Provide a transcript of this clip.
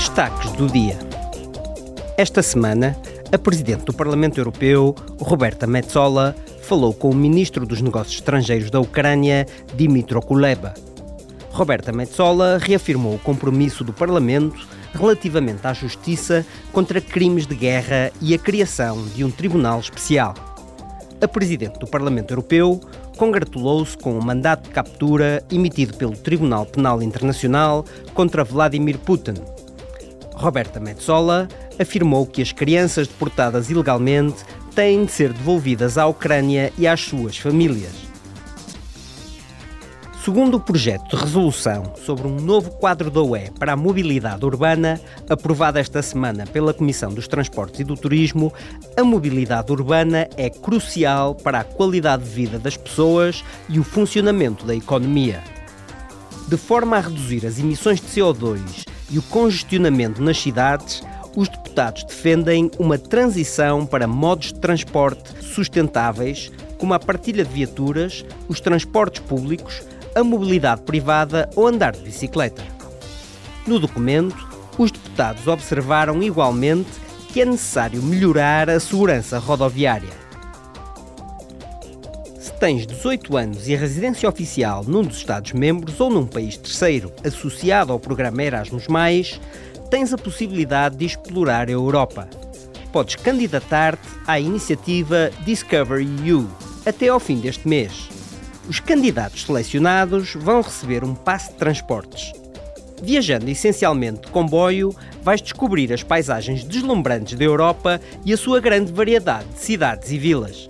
Destaques do dia. Esta semana, a Presidente do Parlamento Europeu, Roberta Metsola, falou com o Ministro dos Negócios Estrangeiros da Ucrânia, Dmytro Kuleba. Roberta Metsola reafirmou o compromisso do Parlamento relativamente à justiça contra crimes de guerra e a criação de um tribunal especial. A Presidente do Parlamento Europeu congratulou-se com o mandato de captura emitido pelo Tribunal Penal Internacional contra Vladimir Putin. Roberta Metsola afirmou que as crianças deportadas ilegalmente têm de ser devolvidas à Ucrânia e às suas famílias. Segundo o projeto de resolução sobre um novo quadro da UE para a mobilidade urbana, aprovado esta semana pela Comissão dos Transportes e do Turismo, a mobilidade urbana é crucial para a qualidade de vida das pessoas e o funcionamento da economia. De forma a reduzir as emissões de CO2 e o congestionamento nas cidades, os deputados defendem uma transição para modos de transporte sustentáveis, como a partilha de viaturas, os transportes públicos, a mobilidade privada ou andar de bicicleta. No documento, os deputados observaram igualmente que é necessário melhorar a segurança rodoviária. Tens 18 anos e a residência oficial num dos Estados-membros ou num país terceiro associado ao programa Erasmus, tens a possibilidade de explorar a Europa. Podes candidatar-te à iniciativa Discover EU até ao fim deste mês. Os candidatos selecionados vão receber um passe de transportes. Viajando essencialmente de comboio, vais descobrir as paisagens deslumbrantes da Europa e a sua grande variedade de cidades e vilas.